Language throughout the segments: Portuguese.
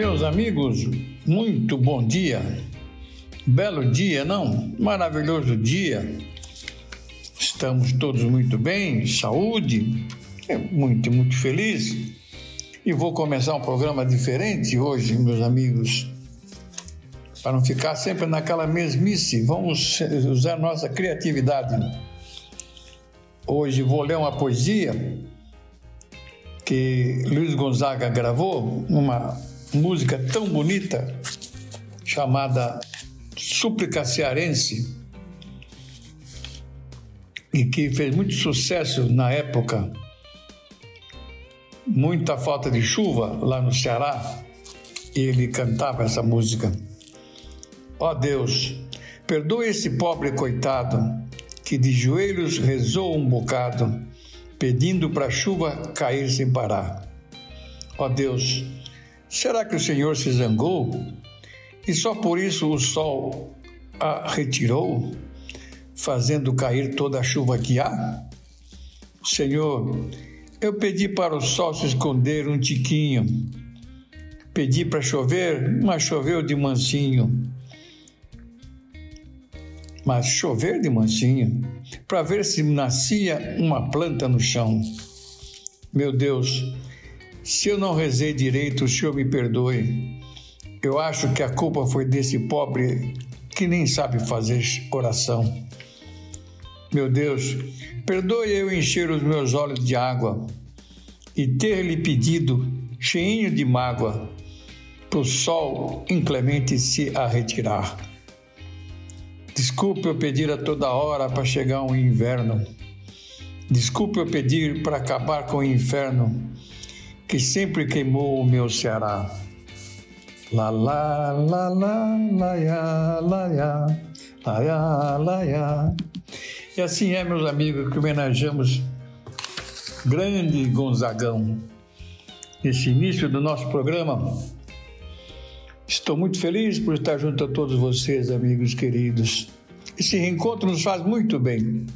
Meus amigos, muito bom dia. Belo dia, não? Maravilhoso dia. Estamos todos muito bem, saúde, é muito, muito feliz. E vou começar um programa diferente hoje, meus amigos. Para não ficar sempre naquela mesmice, vamos usar nossa criatividade. Hoje vou ler uma poesia que Luiz Gonzaga gravou, uma música tão bonita chamada Súplica Cearense e que fez muito sucesso na época. Muita falta de chuva lá no Ceará e ele cantava essa música. Ó oh Deus, perdoe esse pobre coitado que de joelhos rezou um bocado, pedindo para a chuva cair sem parar. Ó oh Deus, Será que o Senhor se zangou e só por isso o sol a retirou, fazendo cair toda a chuva que há? Senhor, eu pedi para o sol se esconder um tiquinho. Pedi para chover, mas choveu de mansinho. Mas chover de mansinho, para ver se nascia uma planta no chão. Meu Deus, se eu não rezei direito, o Senhor me perdoe. Eu acho que a culpa foi desse pobre que nem sabe fazer oração. Meu Deus, perdoe eu encher os meus olhos de água e ter-lhe pedido, cheinho de mágoa, para o sol inclemente se a retirar. Desculpe eu pedir a toda hora para chegar um inverno. Desculpe eu pedir para acabar com o inferno que sempre queimou o meu Ceará. Lá, lá, lá, lá, lá, lá, lá, lá, lá, lá. E assim é, meus amigos, que homenageamos grande Gonzagão. Nesse início do nosso programa, estou muito feliz por estar junto a todos vocês, amigos queridos. Esse reencontro nos faz muito bem.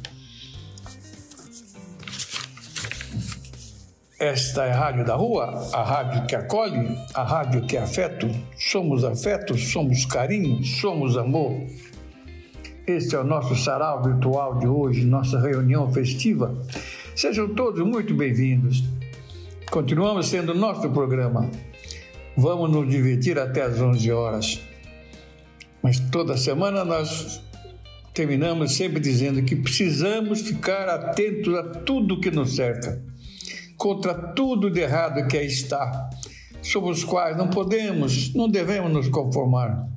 Esta é a Rádio da Rua, a rádio que acolhe, a rádio que é afeto. Somos afeto, somos carinho, somos amor. Este é o nosso sarau virtual de hoje, nossa reunião festiva. Sejam todos muito bem-vindos. Continuamos sendo nosso programa. Vamos nos divertir até às 11 horas. Mas toda semana nós terminamos sempre dizendo que precisamos ficar atentos a tudo que nos cerca contra tudo de errado que aí está, sobre os quais não podemos, não devemos nos conformar.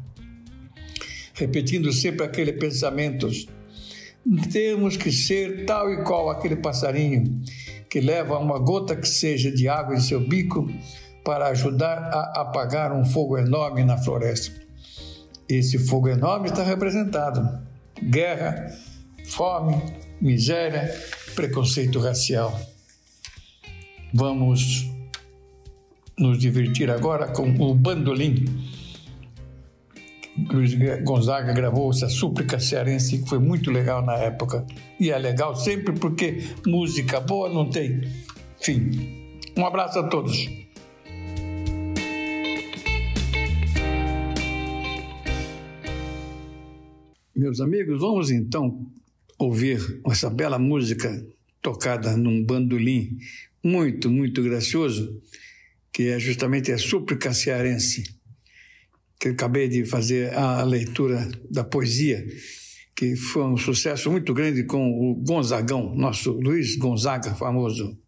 Repetindo sempre aquele pensamento, temos que ser tal e qual aquele passarinho que leva uma gota que seja de água em seu bico para ajudar a apagar um fogo enorme na floresta. Esse fogo enorme está representado: guerra, fome, miséria, preconceito racial. Vamos nos divertir agora com o bandolim. Luiz Gonzaga gravou essa súplica cearense que foi muito legal na época. E é legal sempre porque música boa não tem fim. Um abraço a todos. Meus amigos, vamos então ouvir essa bela música tocada num bandolim muito, muito gracioso, que é justamente a súplica cearense, que eu acabei de fazer a leitura da poesia, que foi um sucesso muito grande com o Gonzagão, nosso Luiz Gonzaga, famoso.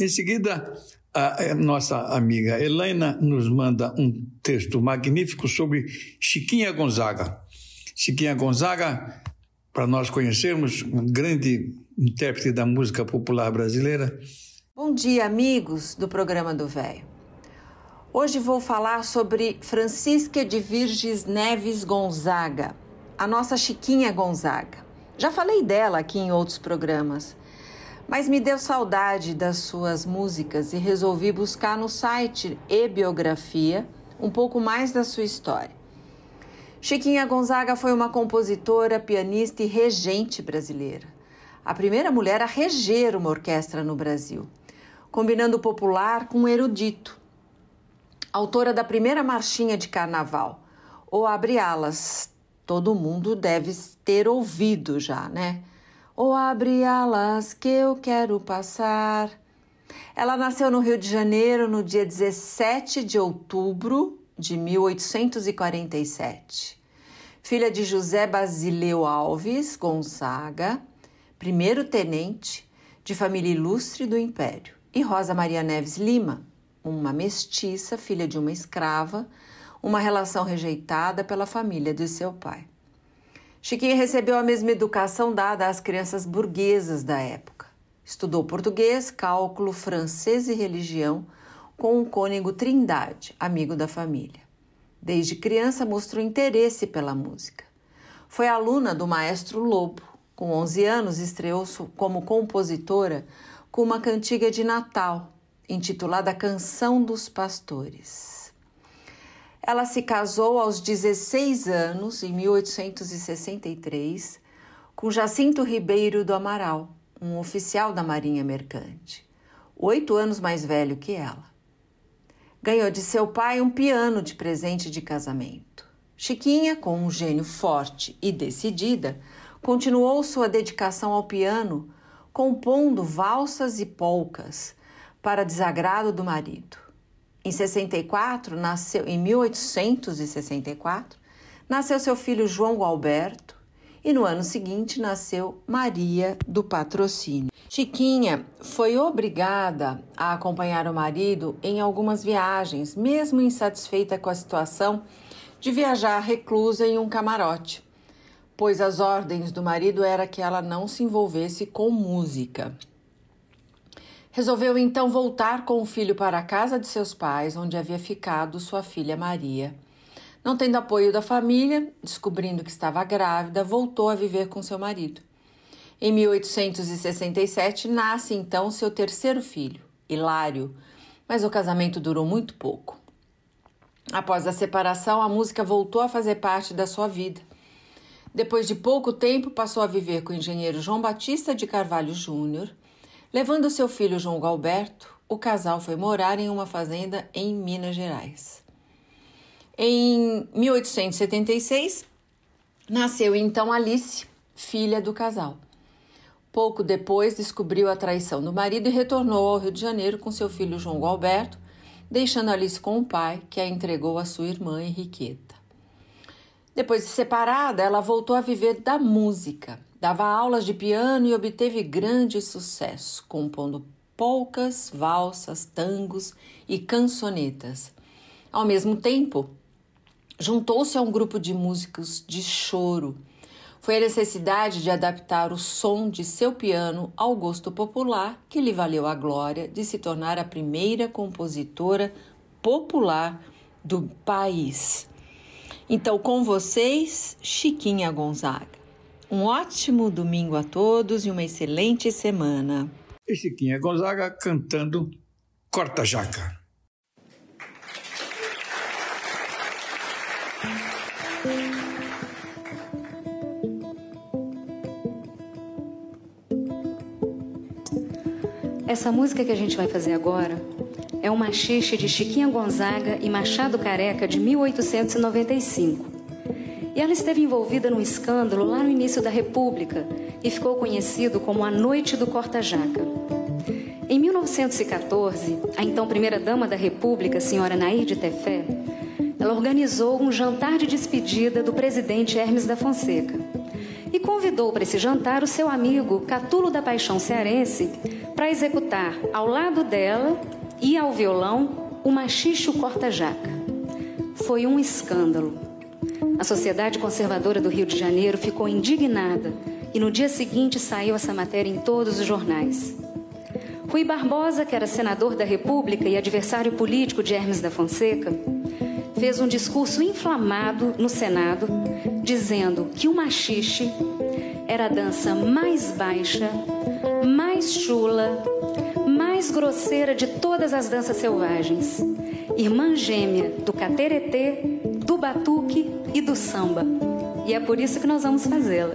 Em seguida, a nossa amiga Helena nos manda um texto magnífico sobre Chiquinha Gonzaga. Chiquinha Gonzaga, para nós conhecermos, um grande intérprete da música popular brasileira. Bom dia, amigos do programa do Velho. Hoje vou falar sobre Francisca de Virges Neves Gonzaga, a nossa Chiquinha Gonzaga. Já falei dela aqui em outros programas mas me deu saudade das suas músicas e resolvi buscar no site e biografia um pouco mais da sua história. Chiquinha Gonzaga foi uma compositora, pianista e regente brasileira. A primeira mulher a reger uma orquestra no Brasil, combinando popular com erudito. Autora da primeira marchinha de carnaval, ou Abre Alas, todo mundo deve ter ouvido já, né? Ou abre alas que eu quero passar. Ela nasceu no Rio de Janeiro no dia 17 de outubro de 1847. Filha de José Basileu Alves Gonzaga, primeiro tenente de família ilustre do Império, e Rosa Maria Neves Lima, uma mestiça, filha de uma escrava, uma relação rejeitada pela família de seu pai. Chiquinha recebeu a mesma educação dada às crianças burguesas da época. Estudou português, cálculo, francês e religião com o cônego Trindade, amigo da família. Desde criança mostrou interesse pela música. Foi aluna do maestro Lobo. Com 11 anos, estreou-se como compositora com uma cantiga de Natal, intitulada Canção dos Pastores. Ela se casou aos 16 anos, em 1863, com Jacinto Ribeiro do Amaral, um oficial da Marinha Mercante, oito anos mais velho que ela. Ganhou de seu pai um piano de presente de casamento. Chiquinha, com um gênio forte e decidida, continuou sua dedicação ao piano, compondo valsas e polcas para desagrado do marido. Em 64, nasceu em 1864, nasceu seu filho João Gualberto e no ano seguinte nasceu Maria do Patrocínio. Chiquinha foi obrigada a acompanhar o marido em algumas viagens, mesmo insatisfeita com a situação de viajar reclusa em um camarote, pois as ordens do marido era que ela não se envolvesse com música. Resolveu então voltar com o filho para a casa de seus pais, onde havia ficado sua filha Maria. Não tendo apoio da família, descobrindo que estava grávida, voltou a viver com seu marido. Em 1867 nasce então seu terceiro filho, Hilário, mas o casamento durou muito pouco. Após a separação, a música voltou a fazer parte da sua vida. Depois de pouco tempo, passou a viver com o engenheiro João Batista de Carvalho Júnior Levando seu filho João Galberto, o casal foi morar em uma fazenda em Minas Gerais. Em 1876, nasceu então Alice, filha do casal. Pouco depois, descobriu a traição do marido e retornou ao Rio de Janeiro com seu filho João Galberto, deixando Alice com o pai, que a entregou à sua irmã Henriqueta. Depois de separada, ela voltou a viver da música Dava aulas de piano e obteve grande sucesso, compondo polcas, valsas, tangos e cançonetas. Ao mesmo tempo, juntou-se a um grupo de músicos de choro. Foi a necessidade de adaptar o som de seu piano ao gosto popular que lhe valeu a glória de se tornar a primeira compositora popular do país. Então, com vocês, Chiquinha Gonzaga. Um ótimo domingo a todos e uma excelente semana. E Chiquinha Gonzaga cantando Corta Jaca. Essa música que a gente vai fazer agora é uma machixe de Chiquinha Gonzaga e Machado Careca de 1895. E ela esteve envolvida num escândalo lá no início da República e ficou conhecido como a Noite do Corta-Jaca. Em 1914, a então primeira-dama da República, senhora Nair de Tefé, ela organizou um jantar de despedida do presidente Hermes da Fonseca e convidou para esse jantar o seu amigo Catulo da Paixão Cearense para executar ao lado dela e ao violão o machicho corta-jaca. Foi um escândalo. A Sociedade Conservadora do Rio de Janeiro ficou indignada e no dia seguinte saiu essa matéria em todos os jornais. Rui Barbosa, que era senador da República e adversário político de Hermes da Fonseca, fez um discurso inflamado no Senado, dizendo que o machixe era a dança mais baixa, mais chula, mais grosseira de todas as danças selvagens, irmã gêmea do cateretê, do batuque e do samba. E é por isso que nós vamos fazê-la.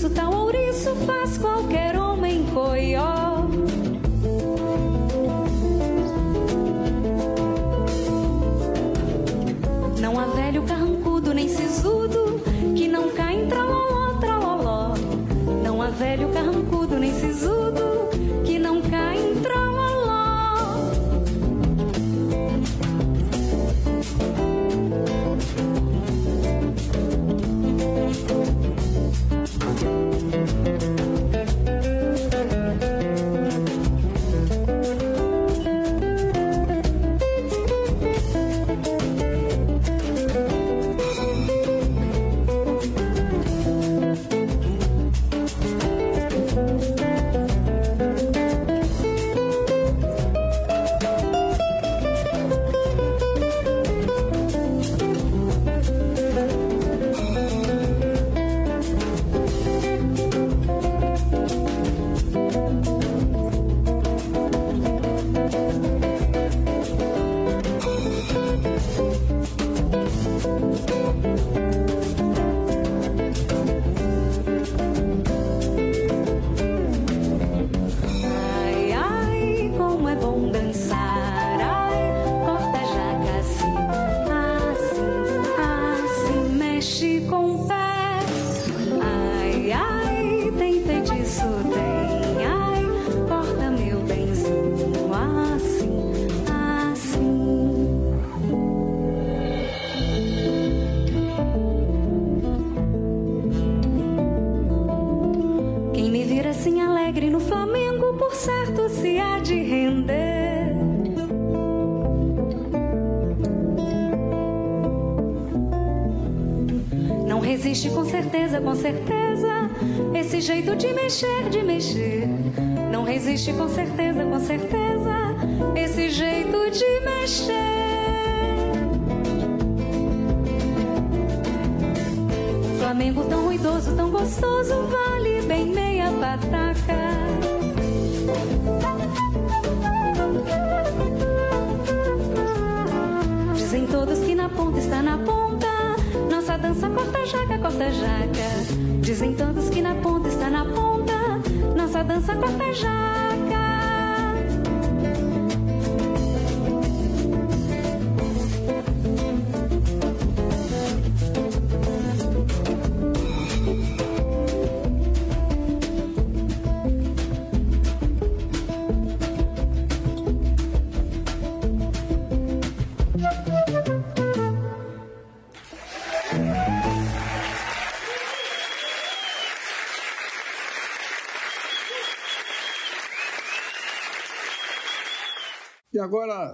ouriço, tal tá ouriço faz.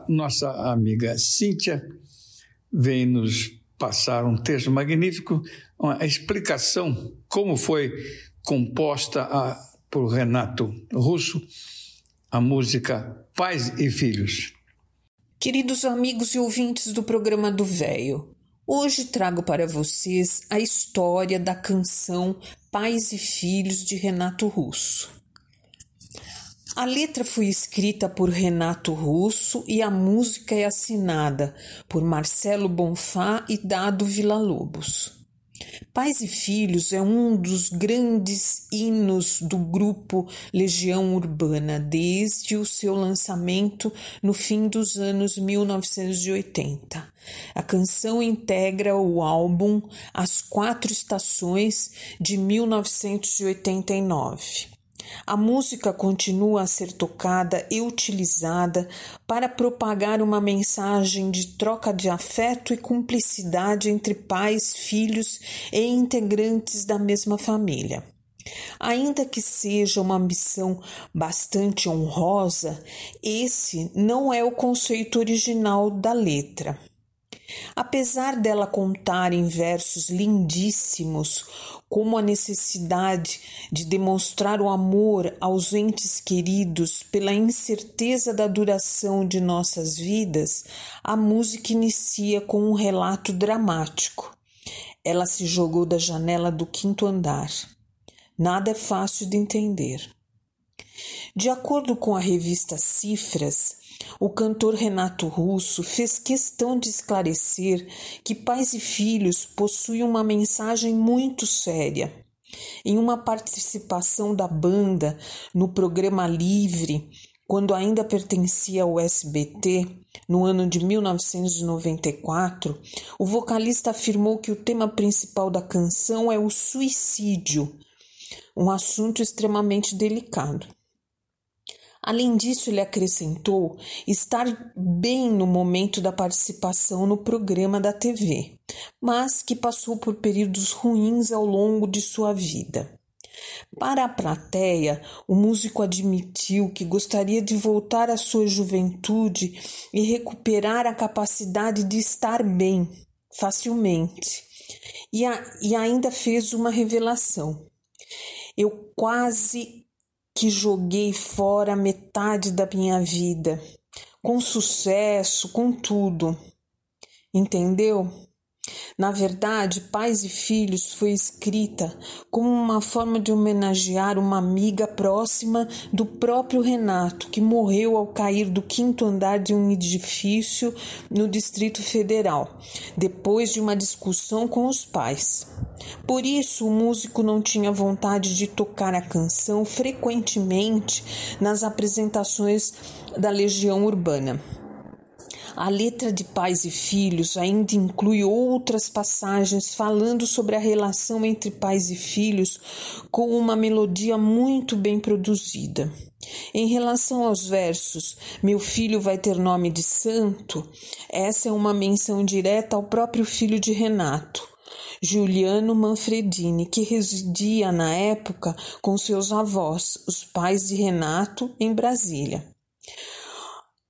Nossa amiga Cíntia vem nos passar um texto magnífico, uma explicação como foi composta a, por Renato Russo a música Pais e Filhos. Queridos amigos e ouvintes do programa do Véio, hoje trago para vocês a história da canção Pais e Filhos de Renato Russo. A letra foi escrita por Renato Russo e a música é assinada por Marcelo Bonfá e Dado Villa-Lobos. Pais e Filhos é um dos grandes hinos do grupo Legião Urbana desde o seu lançamento no fim dos anos 1980. A canção integra o álbum As Quatro Estações de 1989. A música continua a ser tocada e utilizada para propagar uma mensagem de troca de afeto e cumplicidade entre pais, filhos e integrantes da mesma família. Ainda que seja uma missão bastante honrosa, esse não é o conceito original da letra. Apesar dela contar em versos lindíssimos como a necessidade de demonstrar o amor aos entes queridos pela incerteza da duração de nossas vidas, a música inicia com um relato dramático. Ela se jogou da janela do quinto andar. Nada é fácil de entender. De acordo com a revista Cifras, o cantor Renato Russo fez questão de esclarecer que pais e filhos possuem uma mensagem muito séria. Em uma participação da banda no programa Livre, quando ainda pertencia ao SBT, no ano de 1994, o vocalista afirmou que o tema principal da canção é o suicídio, um assunto extremamente delicado. Além disso, ele acrescentou estar bem no momento da participação no programa da TV, mas que passou por períodos ruins ao longo de sua vida. Para a plateia, o músico admitiu que gostaria de voltar à sua juventude e recuperar a capacidade de estar bem facilmente. E, a, e ainda fez uma revelação. Eu quase que joguei fora metade da minha vida, com sucesso, com tudo. Entendeu? Na verdade, Pais e Filhos foi escrita como uma forma de homenagear uma amiga próxima do próprio Renato, que morreu ao cair do quinto andar de um edifício no Distrito Federal, depois de uma discussão com os pais. Por isso, o músico não tinha vontade de tocar a canção frequentemente nas apresentações da Legião Urbana. A letra de Pais e Filhos ainda inclui outras passagens falando sobre a relação entre pais e filhos com uma melodia muito bem produzida. Em relação aos versos, meu filho vai ter nome de santo, essa é uma menção direta ao próprio filho de Renato. Juliano Manfredini, que residia na época com seus avós, os pais de Renato, em Brasília.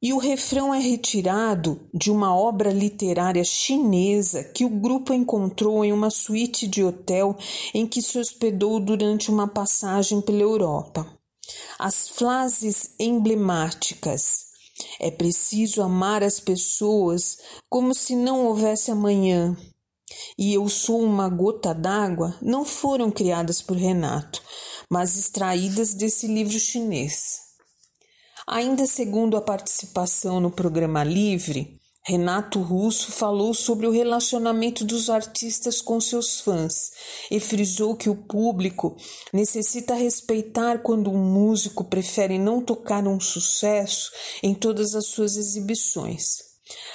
E o refrão é retirado de uma obra literária chinesa que o grupo encontrou em uma suíte de hotel em que se hospedou durante uma passagem pela Europa. As frases emblemáticas é preciso amar as pessoas como se não houvesse amanhã. E eu sou uma gota d'água não foram criadas por Renato, mas extraídas desse livro chinês. Ainda segundo a participação no programa Livre, Renato Russo falou sobre o relacionamento dos artistas com seus fãs e frisou que o público necessita respeitar quando um músico prefere não tocar um sucesso em todas as suas exibições.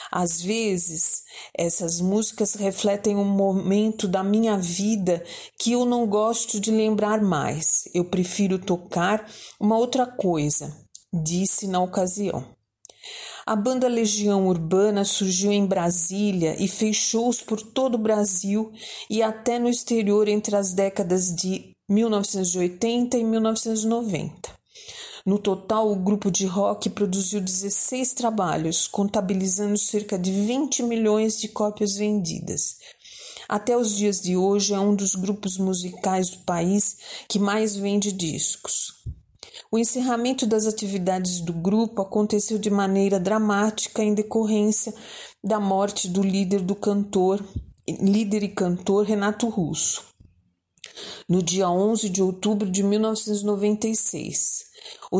Às vezes, essas músicas refletem um momento da minha vida que eu não gosto de lembrar mais. Eu prefiro tocar uma outra coisa, disse na ocasião. A banda Legião Urbana surgiu em Brasília e fez shows por todo o Brasil e até no exterior entre as décadas de 1980 e 1990. No total, o grupo de rock produziu 16 trabalhos, contabilizando cerca de 20 milhões de cópias vendidas. Até os dias de hoje, é um dos grupos musicais do país que mais vende discos. O encerramento das atividades do grupo aconteceu de maneira dramática em decorrência da morte do líder do cantor, líder e cantor Renato Russo, no dia 11 de outubro de 1996. O,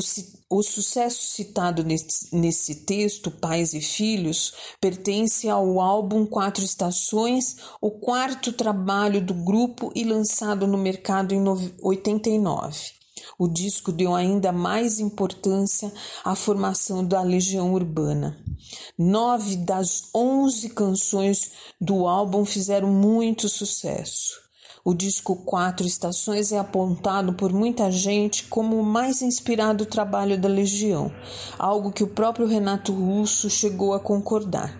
o, sucesso citado nesse, nesse, texto, Pais e Filhos, pertence ao álbum Quatro Estações, o quarto trabalho do grupo e lançado no mercado em 89. O disco deu ainda mais importância à formação da Legião Urbana. Nove das onze canções do álbum fizeram muito sucesso. O disco Quatro Estações é apontado por muita gente como o mais inspirado trabalho da Legião, algo que o próprio Renato Russo chegou a concordar.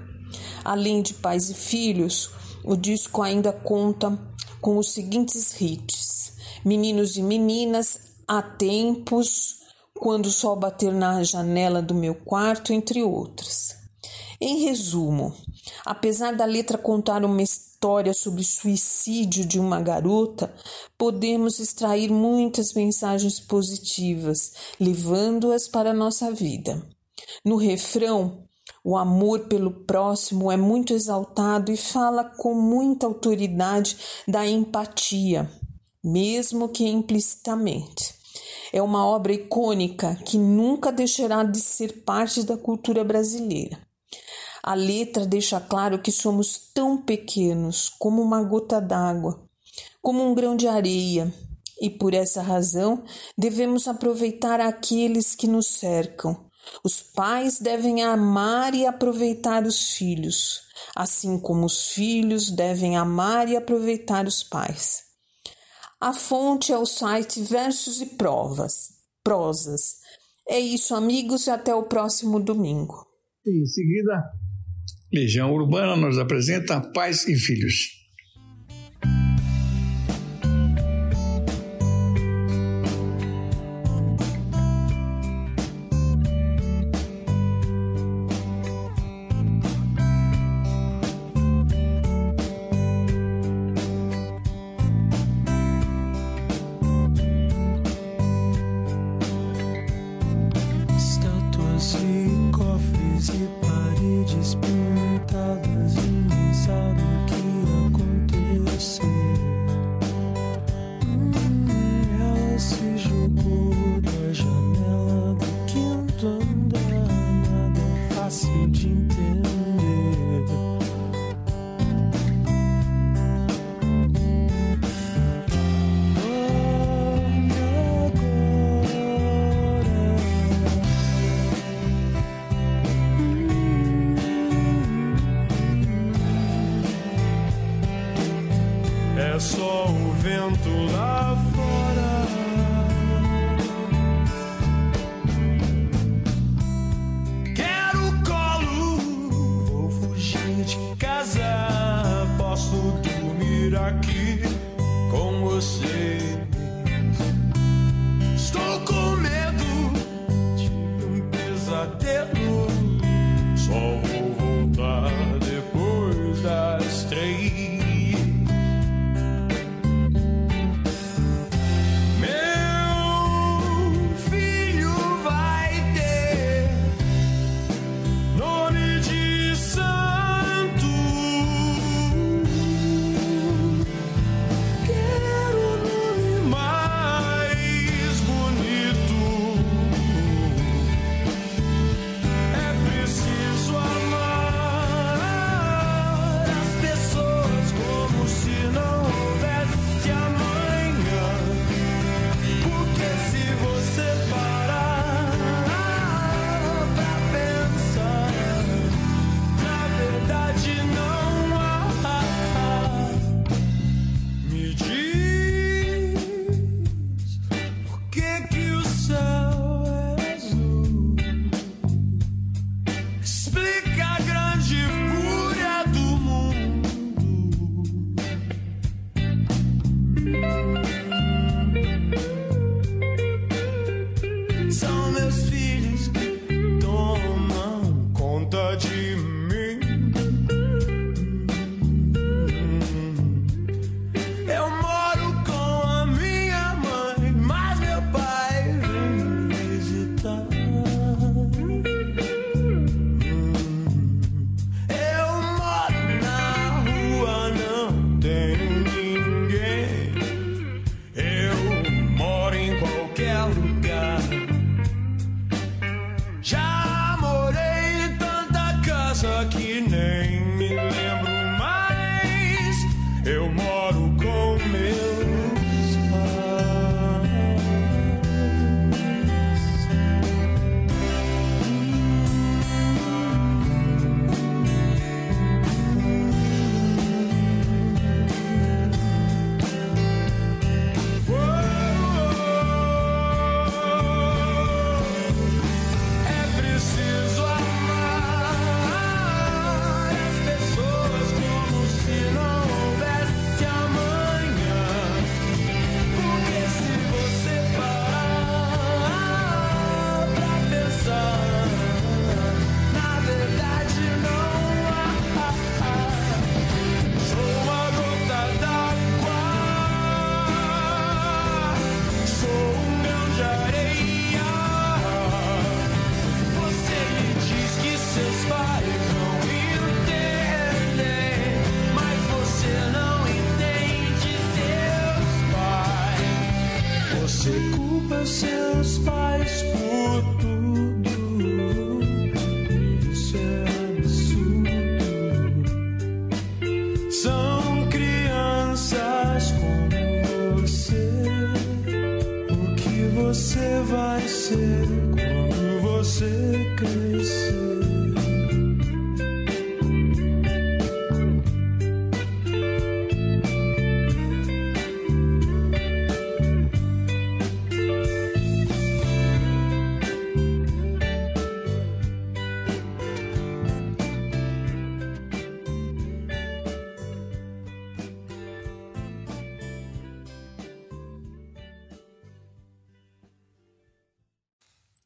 Além de Pais e Filhos, o disco ainda conta com os seguintes hits: Meninos e Meninas, há tempos, quando o sol bater na janela do meu quarto, entre outras. Em resumo, apesar da letra contar uma história sobre o suicídio de uma garota, podemos extrair muitas mensagens positivas, levando-as para a nossa vida. No refrão, o amor pelo próximo é muito exaltado e fala com muita autoridade da empatia, mesmo que implicitamente. É uma obra icônica que nunca deixará de ser parte da cultura brasileira. A letra deixa claro que somos tão pequenos como uma gota d'água, como um grão de areia, e por essa razão devemos aproveitar aqueles que nos cercam. Os pais devem amar e aproveitar os filhos, assim como os filhos devem amar e aproveitar os pais. A fonte é o site Versos e Provas, Prosas. É isso, amigos, e até o próximo domingo. Em seguida, Legião Urbana nos apresenta Pais e Filhos.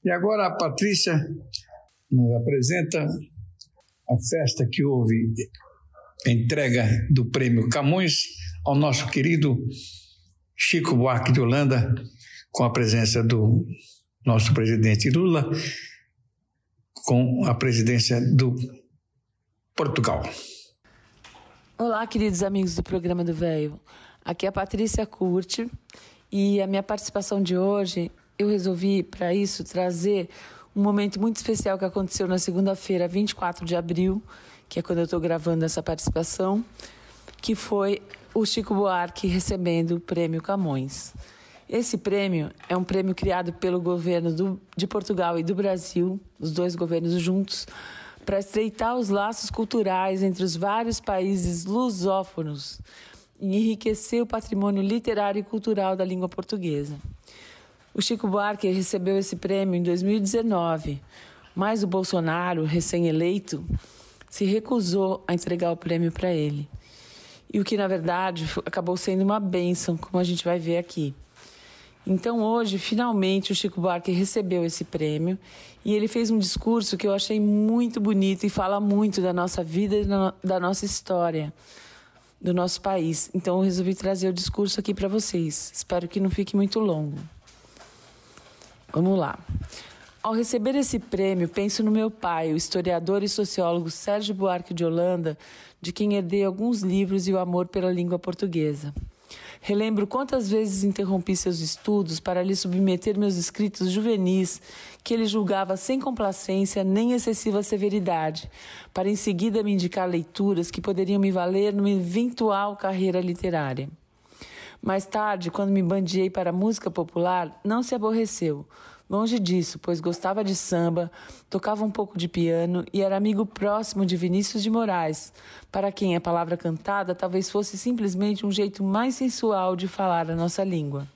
E agora a Patrícia nos apresenta a festa que houve entrega do prêmio Camões ao nosso querido Chico Buarque de Holanda, com a presença do nosso presidente Lula, com a presidência do Portugal. Olá, queridos amigos do programa do Velho. Aqui é a Patrícia Curte e a minha participação de hoje, eu resolvi para isso trazer um momento muito especial que aconteceu na segunda-feira, 24 de abril, que é quando eu estou gravando essa participação, que foi o Chico Buarque recebendo o prêmio Camões. Esse prêmio é um prêmio criado pelo governo do, de Portugal e do Brasil, os dois governos juntos, para estreitar os laços culturais entre os vários países lusófonos e enriquecer o patrimônio literário e cultural da língua portuguesa. O Chico Buarque recebeu esse prêmio em 2019, mas o Bolsonaro, recém-eleito, se recusou a entregar o prêmio para ele. E o que, na verdade, acabou sendo uma bênção, como a gente vai ver aqui. Então, hoje, finalmente, o Chico Buarque recebeu esse prêmio e ele fez um discurso que eu achei muito bonito e fala muito da nossa vida e da nossa história, do nosso país. Então, eu resolvi trazer o discurso aqui para vocês. Espero que não fique muito longo. Vamos lá. Ao receber esse prêmio, penso no meu pai, o historiador e sociólogo Sérgio Buarque de Holanda, de quem herdei alguns livros e o amor pela língua portuguesa. Relembro quantas vezes interrompi seus estudos para lhe submeter meus escritos juvenis, que ele julgava sem complacência nem excessiva severidade, para em seguida me indicar leituras que poderiam me valer numa eventual carreira literária. Mais tarde, quando me bandiei para a música popular, não se aborreceu. Longe disso, pois gostava de samba, tocava um pouco de piano e era amigo próximo de Vinícius de Moraes, para quem a palavra cantada talvez fosse simplesmente um jeito mais sensual de falar a nossa língua.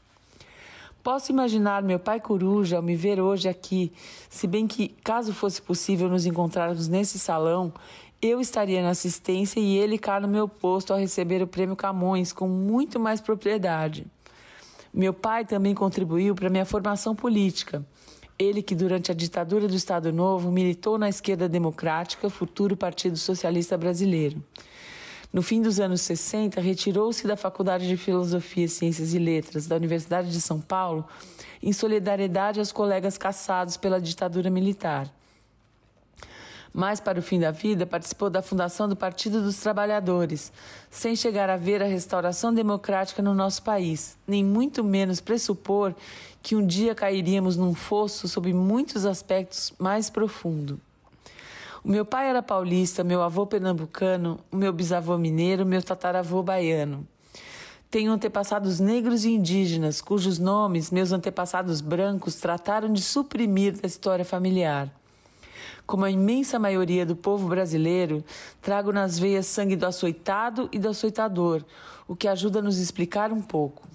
Posso imaginar meu pai coruja ao me ver hoje aqui, se bem que, caso fosse possível nos encontrarmos nesse salão, eu estaria na assistência e ele cá no meu posto ao receber o prêmio Camões com muito mais propriedade. Meu pai também contribuiu para minha formação política. Ele que durante a ditadura do Estado Novo militou na esquerda democrática, futuro Partido Socialista Brasileiro. No fim dos anos 60, retirou-se da Faculdade de Filosofia, Ciências e Letras da Universidade de São Paulo em solidariedade aos colegas caçados pela ditadura militar. Mais para o fim da vida, participou da fundação do Partido dos Trabalhadores, sem chegar a ver a restauração democrática no nosso país, nem muito menos pressupor que um dia cairíamos num fosso sob muitos aspectos mais profundo. O meu pai era paulista, meu avô pernambucano, o meu bisavô mineiro, meu tataravô baiano. Tenho antepassados negros e indígenas, cujos nomes meus antepassados brancos trataram de suprimir da história familiar. Como a imensa maioria do povo brasileiro, trago nas veias sangue do açoitado e do açoitador, o que ajuda a nos explicar um pouco.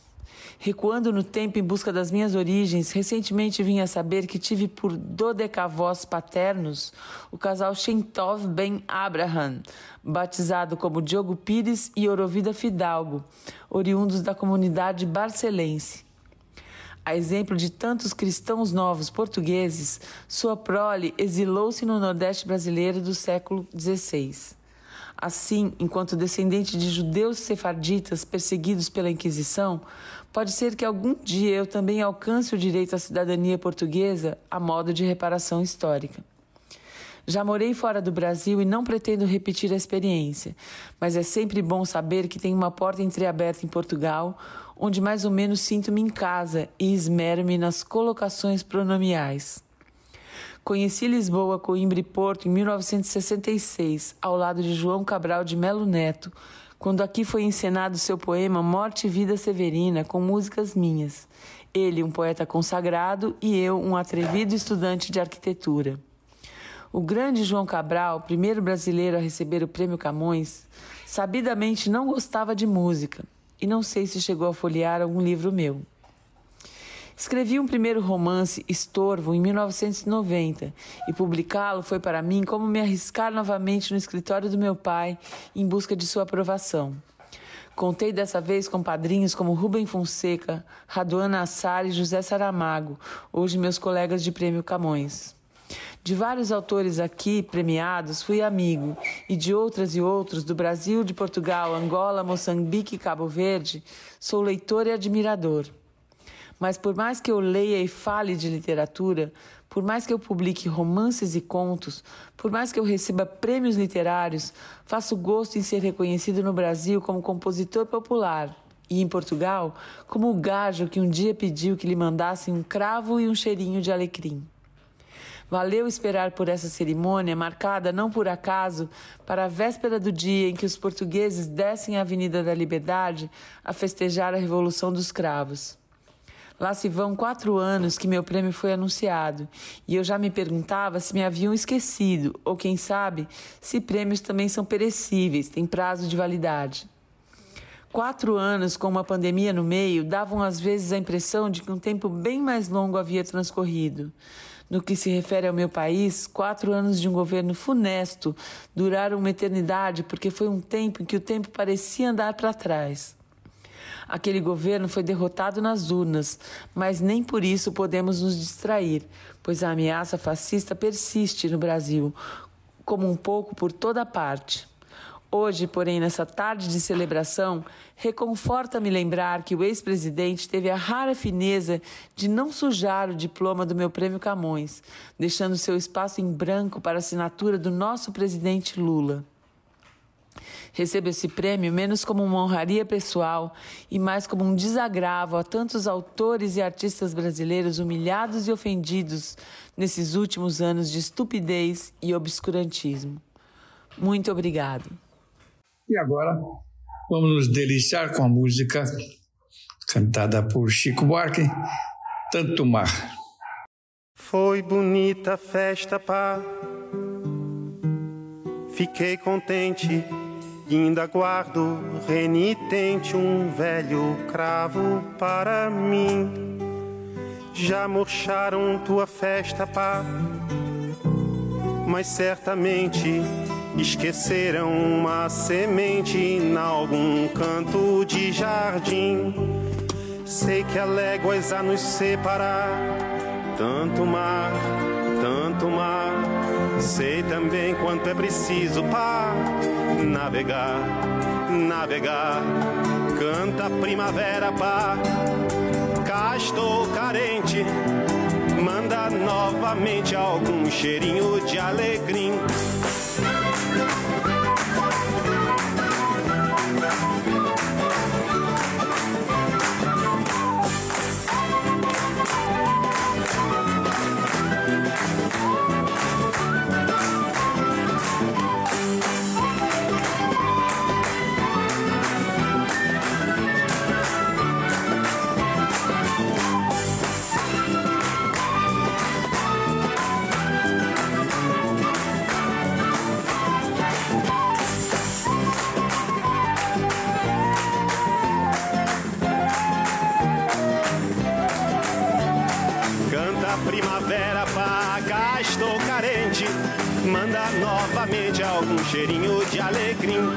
Recuando no tempo em busca das minhas origens, recentemente vim a saber que tive por dodecavós paternos o casal Shentov Ben Abraham, batizado como Diogo Pires e Orovida Fidalgo, oriundos da comunidade barcelense. A exemplo de tantos cristãos novos portugueses, sua prole exilou-se no Nordeste brasileiro do século XVI. Assim, enquanto descendente de judeus sefarditas perseguidos pela Inquisição, pode ser que algum dia eu também alcance o direito à cidadania portuguesa a modo de reparação histórica. Já morei fora do Brasil e não pretendo repetir a experiência, mas é sempre bom saber que tem uma porta entreaberta em Portugal, onde mais ou menos sinto-me em casa e esmero-me nas colocações pronomiais. Conheci Lisboa, Coimbra e Porto em 1966, ao lado de João Cabral de Melo Neto, quando aqui foi encenado seu poema Morte e Vida Severina, com músicas minhas. Ele, um poeta consagrado, e eu, um atrevido estudante de arquitetura. O grande João Cabral, primeiro brasileiro a receber o Prêmio Camões, sabidamente não gostava de música e não sei se chegou a folhear algum livro meu. Escrevi um primeiro romance, Estorvo, em 1990, e publicá-lo foi para mim como me arriscar novamente no escritório do meu pai em busca de sua aprovação. Contei dessa vez com padrinhos como Rubem Fonseca, Raduana Assar e José Saramago, hoje meus colegas de Prêmio Camões. De vários autores aqui premiados, fui amigo, e de outras e outros do Brasil, de Portugal, Angola, Moçambique e Cabo Verde, sou leitor e admirador. Mas por mais que eu leia e fale de literatura, por mais que eu publique romances e contos, por mais que eu receba prêmios literários, faço gosto em ser reconhecido no Brasil como compositor popular e em Portugal como o gajo que um dia pediu que lhe mandassem um cravo e um cheirinho de alecrim. Valeu esperar por essa cerimônia, marcada não por acaso, para a véspera do dia em que os portugueses descem a Avenida da Liberdade a festejar a Revolução dos Cravos. Lá se vão quatro anos que meu prêmio foi anunciado e eu já me perguntava se me haviam esquecido, ou quem sabe, se prêmios também são perecíveis, têm prazo de validade. Quatro anos com uma pandemia no meio davam às vezes a impressão de que um tempo bem mais longo havia transcorrido. No que se refere ao meu país, quatro anos de um governo funesto duraram uma eternidade porque foi um tempo em que o tempo parecia andar para trás. Aquele governo foi derrotado nas urnas, mas nem por isso podemos nos distrair, pois a ameaça fascista persiste no Brasil, como um pouco por toda parte. Hoje, porém, nessa tarde de celebração, reconforta-me lembrar que o ex-presidente teve a rara fineza de não sujar o diploma do meu prêmio Camões, deixando seu espaço em branco para a assinatura do nosso presidente Lula. Recebo esse prêmio menos como uma honraria pessoal e mais como um desagravo a tantos autores e artistas brasileiros humilhados e ofendidos nesses últimos anos de estupidez e obscurantismo. Muito obrigado. E agora vamos nos deliciar com a música cantada por Chico Buarque, Tanto Mar. Foi bonita a festa, pá. Fiquei contente e ainda guardo renitente um velho cravo para mim. Já murcharam tua festa, pá. Mas certamente Esqueceram uma semente em algum canto de jardim. Sei que há léguas a nos separar, tanto mar, tanto mar. Sei também quanto é preciso para navegar, navegar. Canta primavera, pá. Cá estou carente, manda novamente algum cheirinho de alegria. Thank you. Cheirinho de alecrim.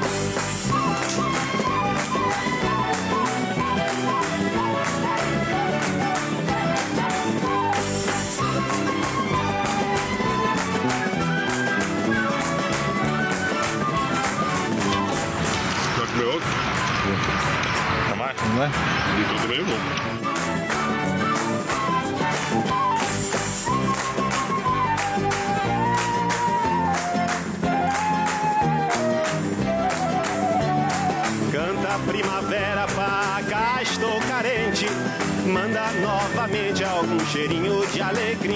Pode comer outro? Tá mais? Não é? E também é novamente algum cheirinho de alecrim.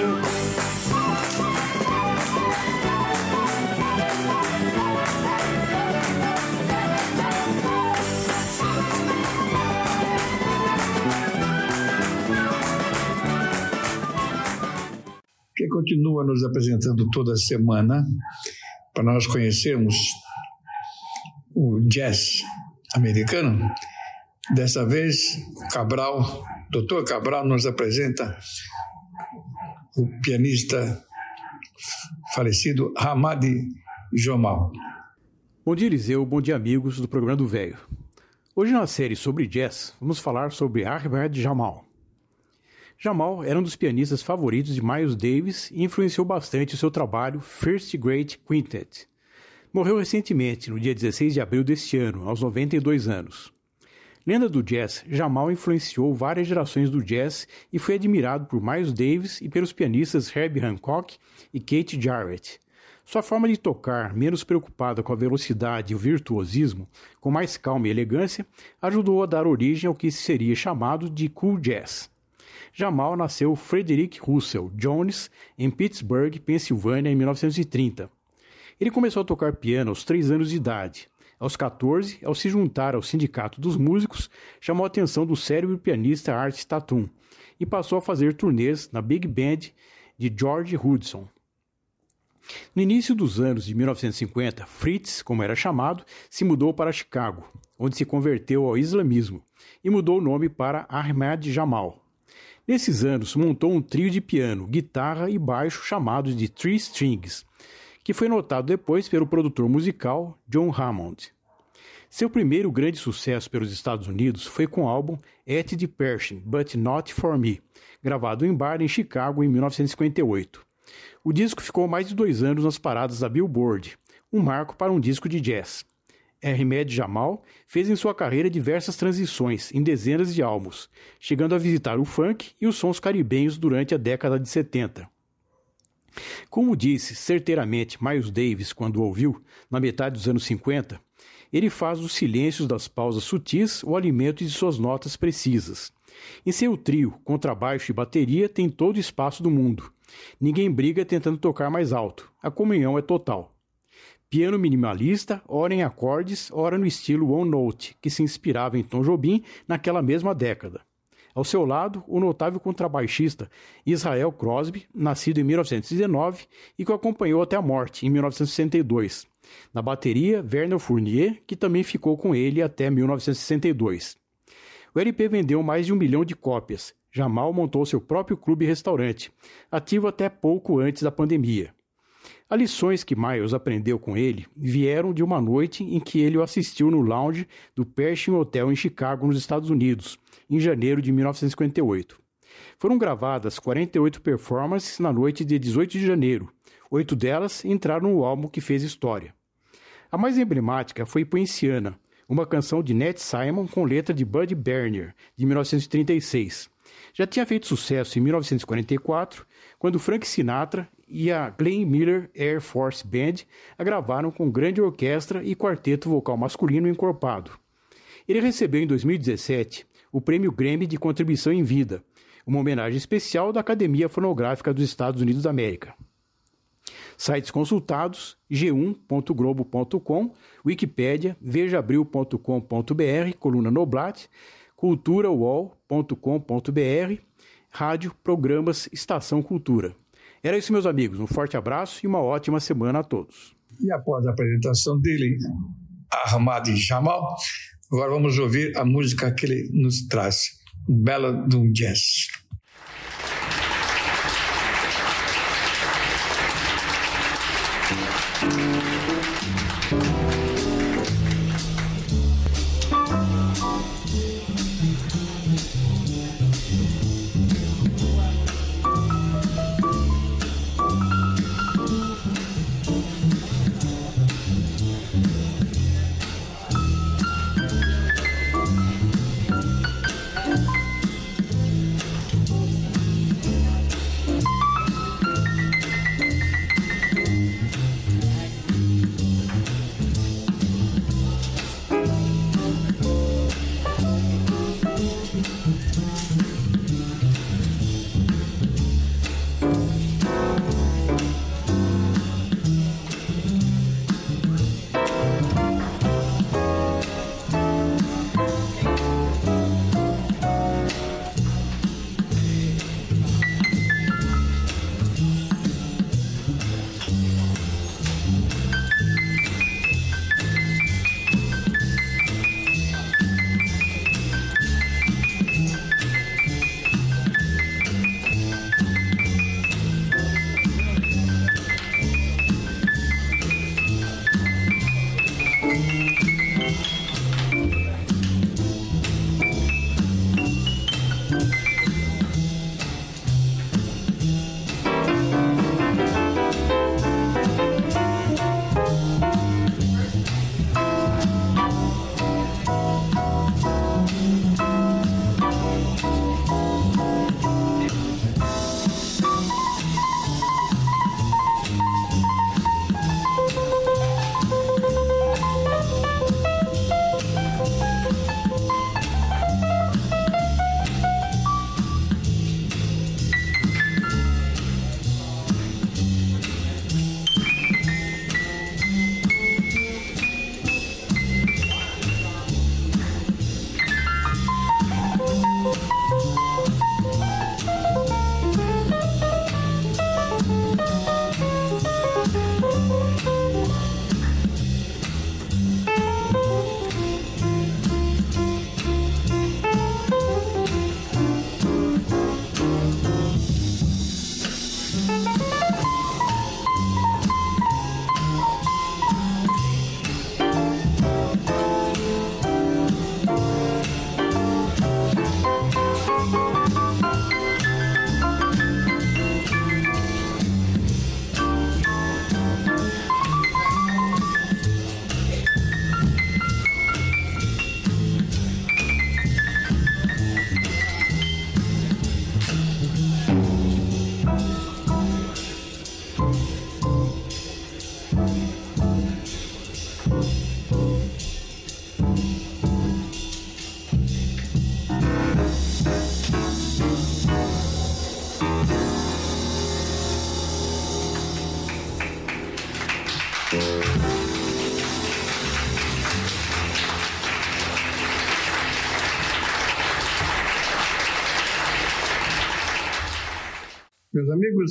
Que continua nos apresentando toda semana para nós conhecermos o jazz americano. Dessa vez, Cabral, Dr. Cabral nos apresenta o pianista falecido Hamadi Jomal. Bom dia, Eliseu. Bom dia, amigos do programa do Velho. Hoje na série sobre jazz, vamos falar sobre Ahmed Jamal. Jamal era um dos pianistas favoritos de Miles Davis e influenciou bastante o seu trabalho First Great Quintet. Morreu recentemente, no dia 16 de abril deste ano, aos 92 anos. Lenda do jazz, Jamal influenciou várias gerações do jazz e foi admirado por Miles Davis e pelos pianistas Herbie Hancock e Kate Jarrett. Sua forma de tocar, menos preocupada com a velocidade e o virtuosismo, com mais calma e elegância, ajudou a dar origem ao que seria chamado de cool jazz. Jamal nasceu Frederick Russell Jones em Pittsburgh, Pensilvânia, em 1930. Ele começou a tocar piano aos 3 anos de idade. Aos 14, ao se juntar ao Sindicato dos Músicos, chamou a atenção do cérebro pianista Art Tatum e passou a fazer turnês na Big Band de George Hudson. No início dos anos de 1950, Fritz, como era chamado, se mudou para Chicago, onde se converteu ao islamismo e mudou o nome para Ahmad Jamal. Nesses anos, montou um trio de piano, guitarra e baixo chamado de Three Strings, que foi notado depois pelo produtor musical John Hammond. Seu primeiro grande sucesso pelos Estados Unidos foi com o álbum At the Pershing, But Not For Me, gravado em bar em Chicago em 1958. O disco ficou mais de dois anos nas paradas da Billboard, um marco para um disco de jazz. Ahmed Jamal fez em sua carreira diversas transições em dezenas de álbuns, chegando a visitar o funk e os sons caribenhos durante a década de 70. Como disse certeiramente Miles Davis quando o ouviu, na metade dos anos 50, ele faz dos silêncios das pausas sutis o alimento de suas notas precisas. Em seu trio, contrabaixo e bateria tem todo o espaço do mundo. Ninguém briga tentando tocar mais alto. A comunhão é total. Piano minimalista, ora em acordes, ora no estilo one note, que se inspirava em Tom Jobim naquela mesma década. Ao seu lado, o notável contrabaixista Israel Crosby, nascido em 1919 e que o acompanhou até a morte, em 1962. Na bateria, Werner Fournier, que também ficou com ele até 1962. O LP vendeu mais de um milhão de cópias. Jamal montou seu próprio clube-restaurante, ativo até pouco antes da pandemia. As lições que Miles aprendeu com ele vieram de uma noite em que ele o assistiu no lounge do Pershing Hotel em Chicago, nos Estados Unidos, em janeiro de 1958. Foram gravadas 48 performances na noite de 18 de janeiro. Oito delas entraram no álbum que fez história. A mais emblemática foi Poinciana, uma canção de Nat Simon com letra de Buddy Berner, de 1936. Já tinha feito sucesso em 1944, quando Frank Sinatra e a Glenn Miller Air Force Band a gravaram com grande orquestra e quarteto vocal masculino encorpado. Ele recebeu em 2017 o Prêmio Grammy de Contribuição em Vida, uma homenagem especial da Academia Fonográfica dos Estados Unidos da América. Sites consultados: g1.globo.com, Wikipédia, vejabril.com.br, coluna Noblat, culturawall.com.br, rádio, programas, Estação Cultura. Era isso, meus amigos. Um forte abraço e uma ótima semana a todos. E após a apresentação dele, Ahmad Jamal, agora vamos ouvir a música que ele nos traz, Bela do Jazz.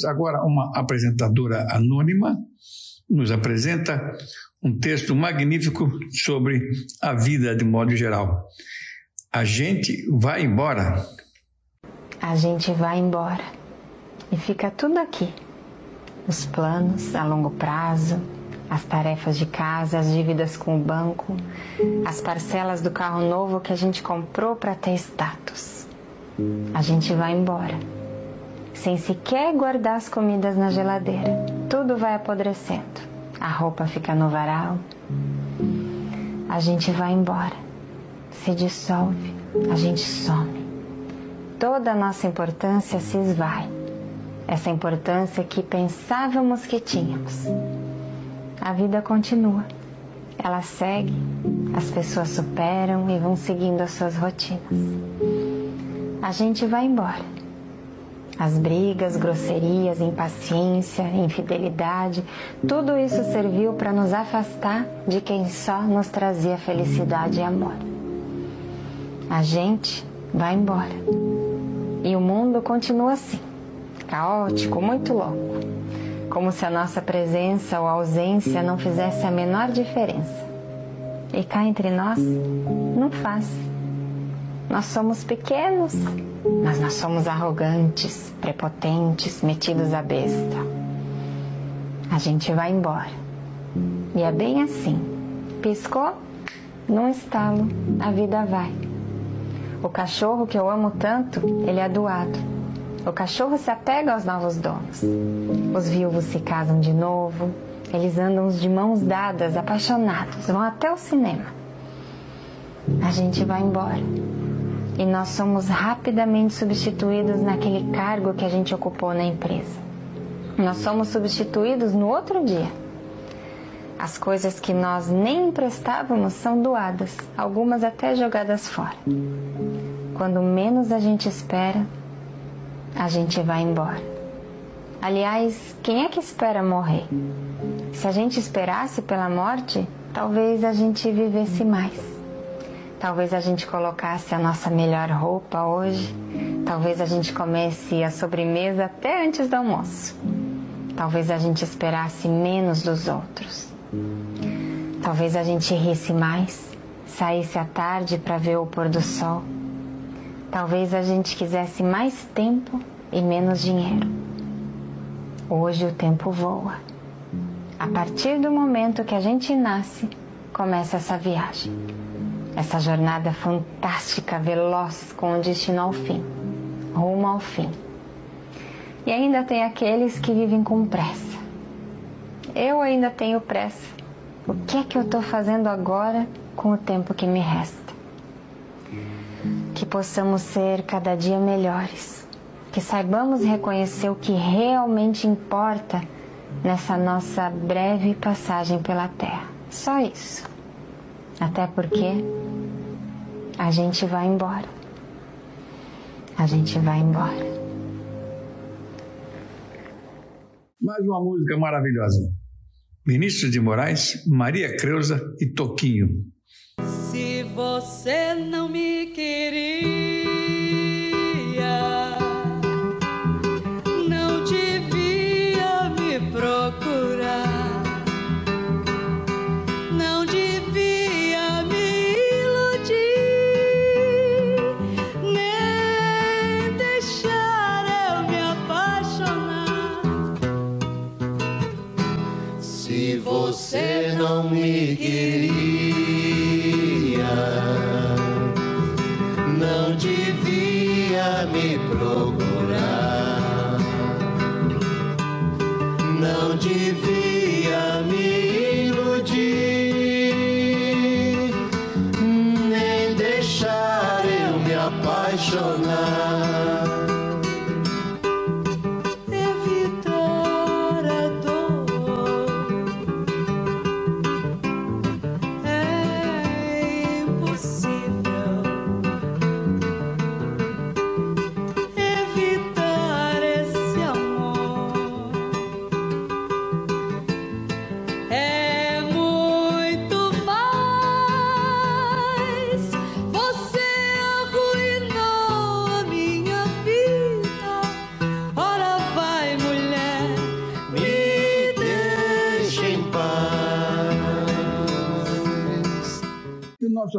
Agora uma apresentadora anônima nos apresenta um texto magnífico sobre a vida de modo geral. A gente vai embora. A gente vai embora e fica tudo aqui. Os planos a longo prazo, as tarefas de casa, as dívidas com o banco, as parcelas do carro novo que a gente comprou para ter status. A gente vai embora sem sequer guardar as comidas na geladeira. Tudo vai apodrecendo. A roupa fica no varal. A gente vai embora. Se dissolve. A gente some. Toda a nossa importância se esvai. Essa importância que pensávamos que tínhamos. A vida continua. Ela segue. As pessoas superam e vão seguindo as suas rotinas. A gente vai embora as brigas, grosserias, impaciência, infidelidade, tudo isso serviu para nos afastar de quem só nos trazia felicidade e amor. A gente vai embora. E o mundo continua assim, caótico, muito louco. Como se a nossa presença ou ausência não fizesse a menor diferença. E cá entre nós, não faz. Nós somos pequenos, mas nós somos arrogantes, prepotentes, metidos à besta. A gente vai embora. E é bem assim. Piscou, num estalo, a vida vai. O cachorro que eu amo tanto, ele é doado. O cachorro se apega aos novos donos. Os viúvos se casam de novo. Eles andam de mãos dadas, apaixonados, vão até o cinema. A gente vai embora e nós somos rapidamente substituídos naquele cargo que a gente ocupou na empresa. Nós somos substituídos no outro dia. As coisas que nós nem emprestávamos são doadas, algumas até jogadas fora. Quando menos a gente espera, a gente vai embora. Aliás, quem é que espera morrer? Se a gente esperasse pela morte, talvez a gente vivesse mais. Talvez a gente colocasse a nossa melhor roupa hoje. Talvez a gente comece a sobremesa até antes do almoço. Talvez a gente esperasse menos dos outros. Talvez a gente risse mais, saísse à tarde para ver o pôr do sol. Talvez a gente quisesse mais tempo e menos dinheiro. Hoje o tempo voa. A partir do momento que a gente nasce, começa essa viagem essa jornada fantástica, veloz, com o destino ao fim, rumo ao fim. E ainda tem aqueles que vivem com pressa. Eu ainda tenho pressa. O que é que eu estou fazendo agora com o tempo que me resta? Que possamos ser cada dia melhores, que saibamos reconhecer o que realmente importa nessa nossa breve passagem pela Terra. Só isso. Até porque a gente vai embora. A gente vai embora. Mais uma música maravilhosa. Vinícius de Moraes, Maria Creuza e Toquinho. Se você não me queria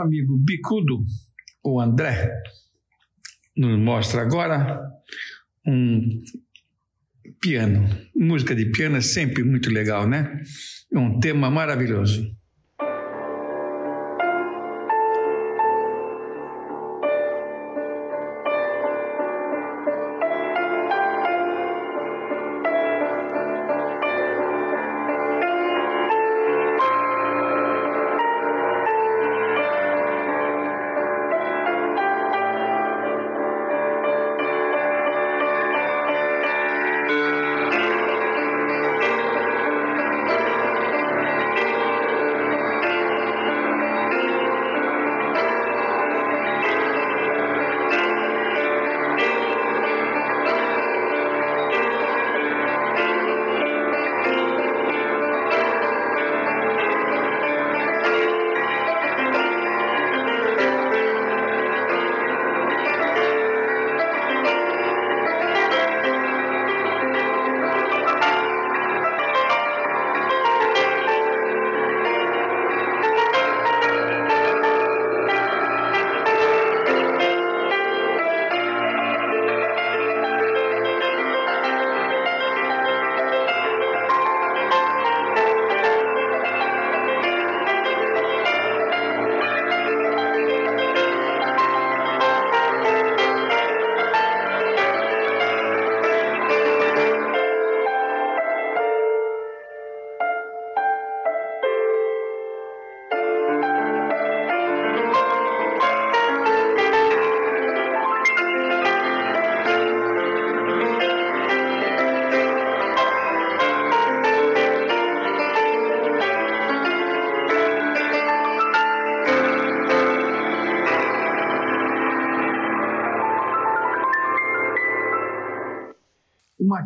amigo Bicudo, o André, nos mostra agora um piano. Música de piano é sempre muito legal, né? É um tema maravilhoso.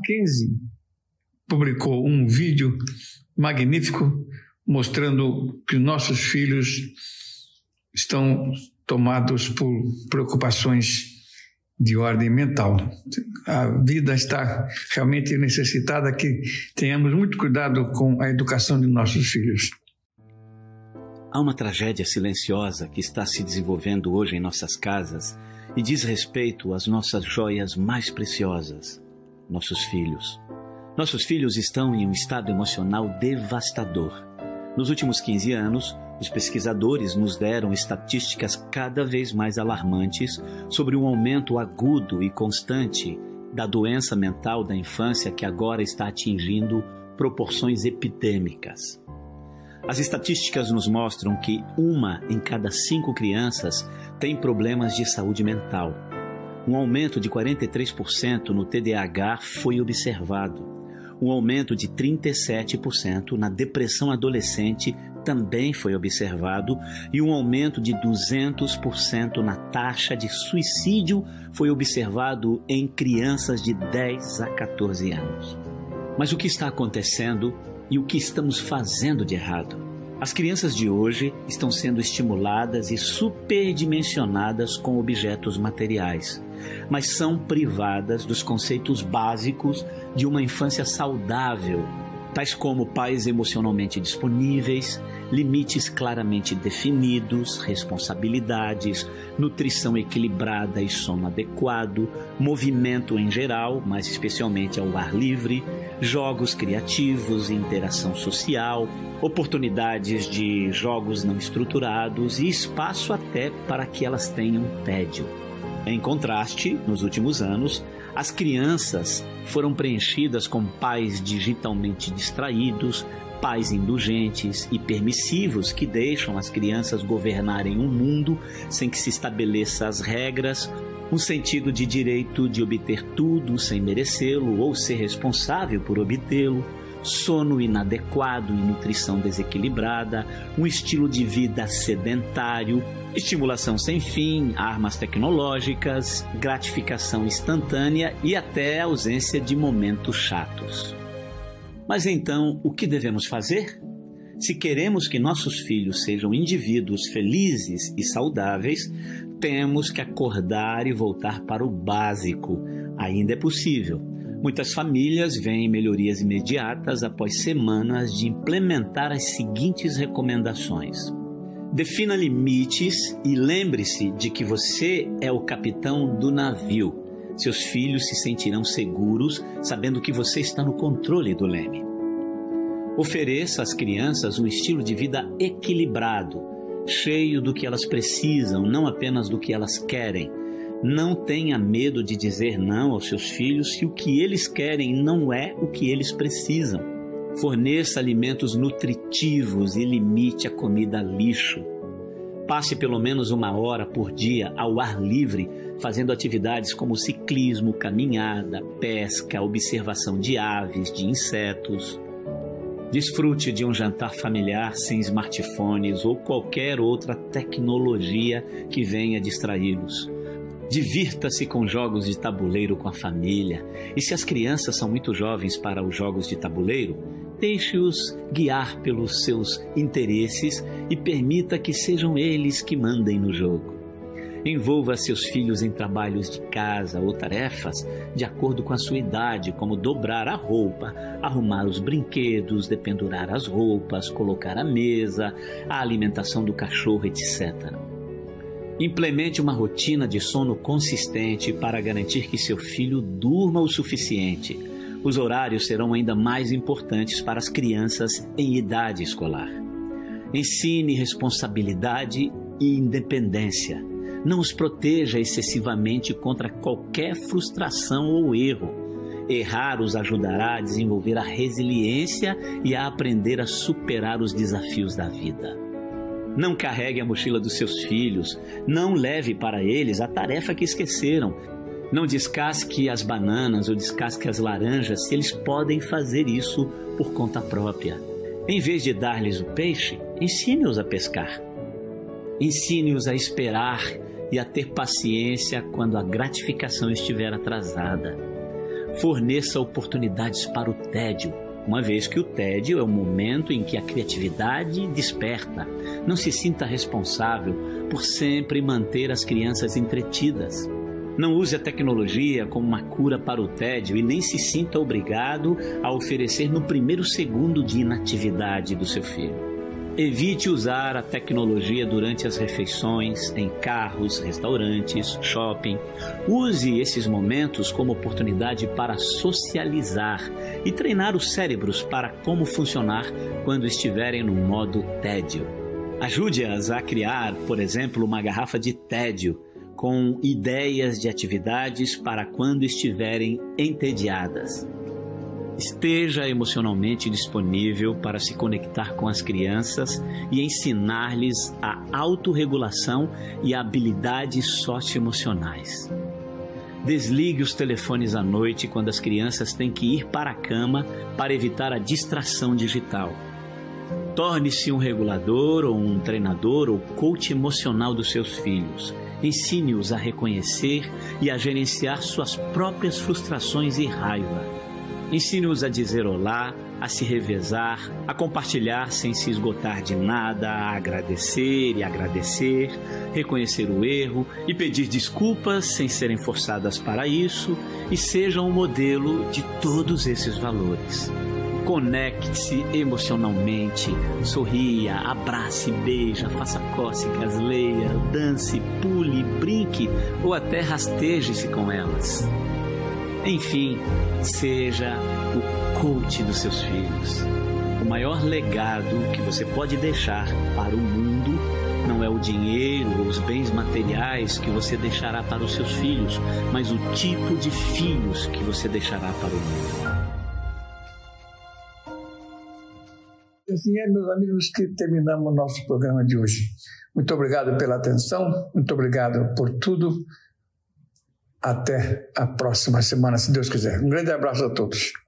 Mackenzie publicou um vídeo magnífico mostrando que nossos filhos estão tomados por preocupações de ordem mental. A vida está realmente necessitada que tenhamos muito cuidado com a educação de nossos filhos. Há uma tragédia silenciosa que está se desenvolvendo hoje em nossas casas e diz respeito às nossas joias mais preciosas, nossos filhos. Nossos filhos estão em um estado emocional devastador. Nos últimos 15 anos, os pesquisadores nos deram estatísticas cada vez mais alarmantes sobre um aumento agudo e constante da doença mental da infância que agora está atingindo proporções epidêmicas. As estatísticas nos mostram que uma em cada cinco crianças tem problemas de saúde mental um aumento de 43% no TDAH foi observado. Um aumento de 37% na depressão adolescente também foi observado e um aumento de 200% na taxa de suicídio foi observado em crianças de 10 a 14 anos. Mas o que está acontecendo e o que estamos fazendo de errado? As crianças de hoje estão sendo estimuladas e superdimensionadas com objetos materiais mas são privadas dos conceitos básicos de uma infância saudável, tais como pais emocionalmente disponíveis, limites claramente definidos, responsabilidades, nutrição equilibrada e sono adequado, movimento em geral, mas especialmente ao ar livre, jogos criativos, interação social, oportunidades de jogos não estruturados e espaço até para que elas tenham tédio. Em contraste, nos últimos anos, as crianças foram preenchidas com pais digitalmente distraídos, pais indulgentes e permissivos que deixam as crianças governarem um mundo sem que se estabeleça as regras, um sentido de direito de obter tudo sem merecê-lo ou ser responsável por obtê-lo, sono inadequado e nutrição desequilibrada, um estilo de vida sedentário, estimulação sem fim, armas tecnológicas, gratificação instantânea e até ausência de momentos chatos. Mas então, o que devemos fazer? Se queremos que nossos filhos sejam indivíduos felizes e saudáveis, temos que acordar e voltar para o básico. Ainda é possível Muitas famílias veem melhorias imediatas após semanas de implementar as seguintes recomendações: Defina limites e lembre-se de que você é o capitão do navio. Seus filhos se sentirão seguros sabendo que você está no controle do leme. Ofereça às crianças um estilo de vida equilibrado, cheio do que elas precisam, não apenas do que elas querem. Não tenha medo de dizer não aos seus filhos se o que eles querem não é o que eles precisam. Forneça alimentos nutritivos e limite a comida lixo. Passe pelo menos uma hora por dia ao ar livre, fazendo atividades como ciclismo, caminhada, pesca, observação de aves, de insetos. Desfrute de um jantar familiar sem smartphones ou qualquer outra tecnologia que venha distraí-los. Divirta-se com jogos de tabuleiro com a família. E se as crianças são muito jovens para os jogos de tabuleiro, Deixe-os guiar pelos seus interesses e permita que sejam eles que mandem no jogo. Envolva seus filhos em trabalhos de casa ou tarefas de acordo com a sua idade, como dobrar a roupa, arrumar os brinquedos, dependurar as roupas, colocar a mesa, a alimentação do cachorro, etc. Implemente uma rotina de sono consistente para garantir que seu filho durma o suficiente os horários serão ainda mais importantes para as crianças em idade escolar. Ensine responsabilidade e independência. Não os proteja excessivamente contra qualquer frustração ou erro. Errar os ajudará a desenvolver a resiliência e a aprender a superar os desafios da vida. Não carregue a mochila dos seus filhos, não leve para eles a tarefa que esqueceram não descasque as bananas ou descasque as laranjas se eles podem fazer isso por conta própria. Em vez de dar-lhes o peixe, ensine-os a pescar. Ensine-os a esperar e a ter paciência quando a gratificação estiver atrasada. Forneça oportunidades para o tédio, uma vez que o tédio é o momento em que a criatividade desperta. Não se sinta responsável por sempre manter as crianças entretidas. Não use a tecnologia como uma cura para o tédio e nem se sinta obrigado a oferecer no primeiro segundo de inatividade do seu filho. Evite usar a tecnologia durante as refeições, em carros, restaurantes, shopping. Use esses momentos como oportunidade para socializar e treinar os cérebros para como funcionar quando estiverem no modo tédio. Ajude-as a criar, por exemplo, uma garrafa de tédio com ideias de atividades para quando estiverem entediadas. Esteja emocionalmente disponível para se conectar com as crianças e ensinar-lhes a autorregulação e habilidades socioemocionais. Desligue os telefones à noite quando as crianças têm que ir para a cama para evitar a distração digital. Torne-se um regulador ou um treinador ou coach emocional dos seus filhos Ensine-os a reconhecer e a gerenciar suas próprias frustrações e raiva. Ensine-os a dizer olá, a se revezar, a compartilhar sem se esgotar de nada, a agradecer e agradecer, reconhecer o erro e pedir desculpas sem serem forçadas para isso e sejam um modelo de todos esses valores. Conecte-se emocionalmente, sorria, abrace, beija, faça cócegas, leia, dance, pule, brinque ou até rasteje-se com elas. Enfim, seja o coach dos seus filhos. O maior legado que você pode deixar para o mundo não é o dinheiro ou os bens materiais que você deixará para os seus filhos, mas o tipo de filhos que você deixará para o mundo. Assim é, meus amigos, que terminamos o nosso programa de hoje. Muito obrigado pela atenção, muito obrigado por tudo. Até a próxima semana, se Deus quiser. Um grande abraço a todos.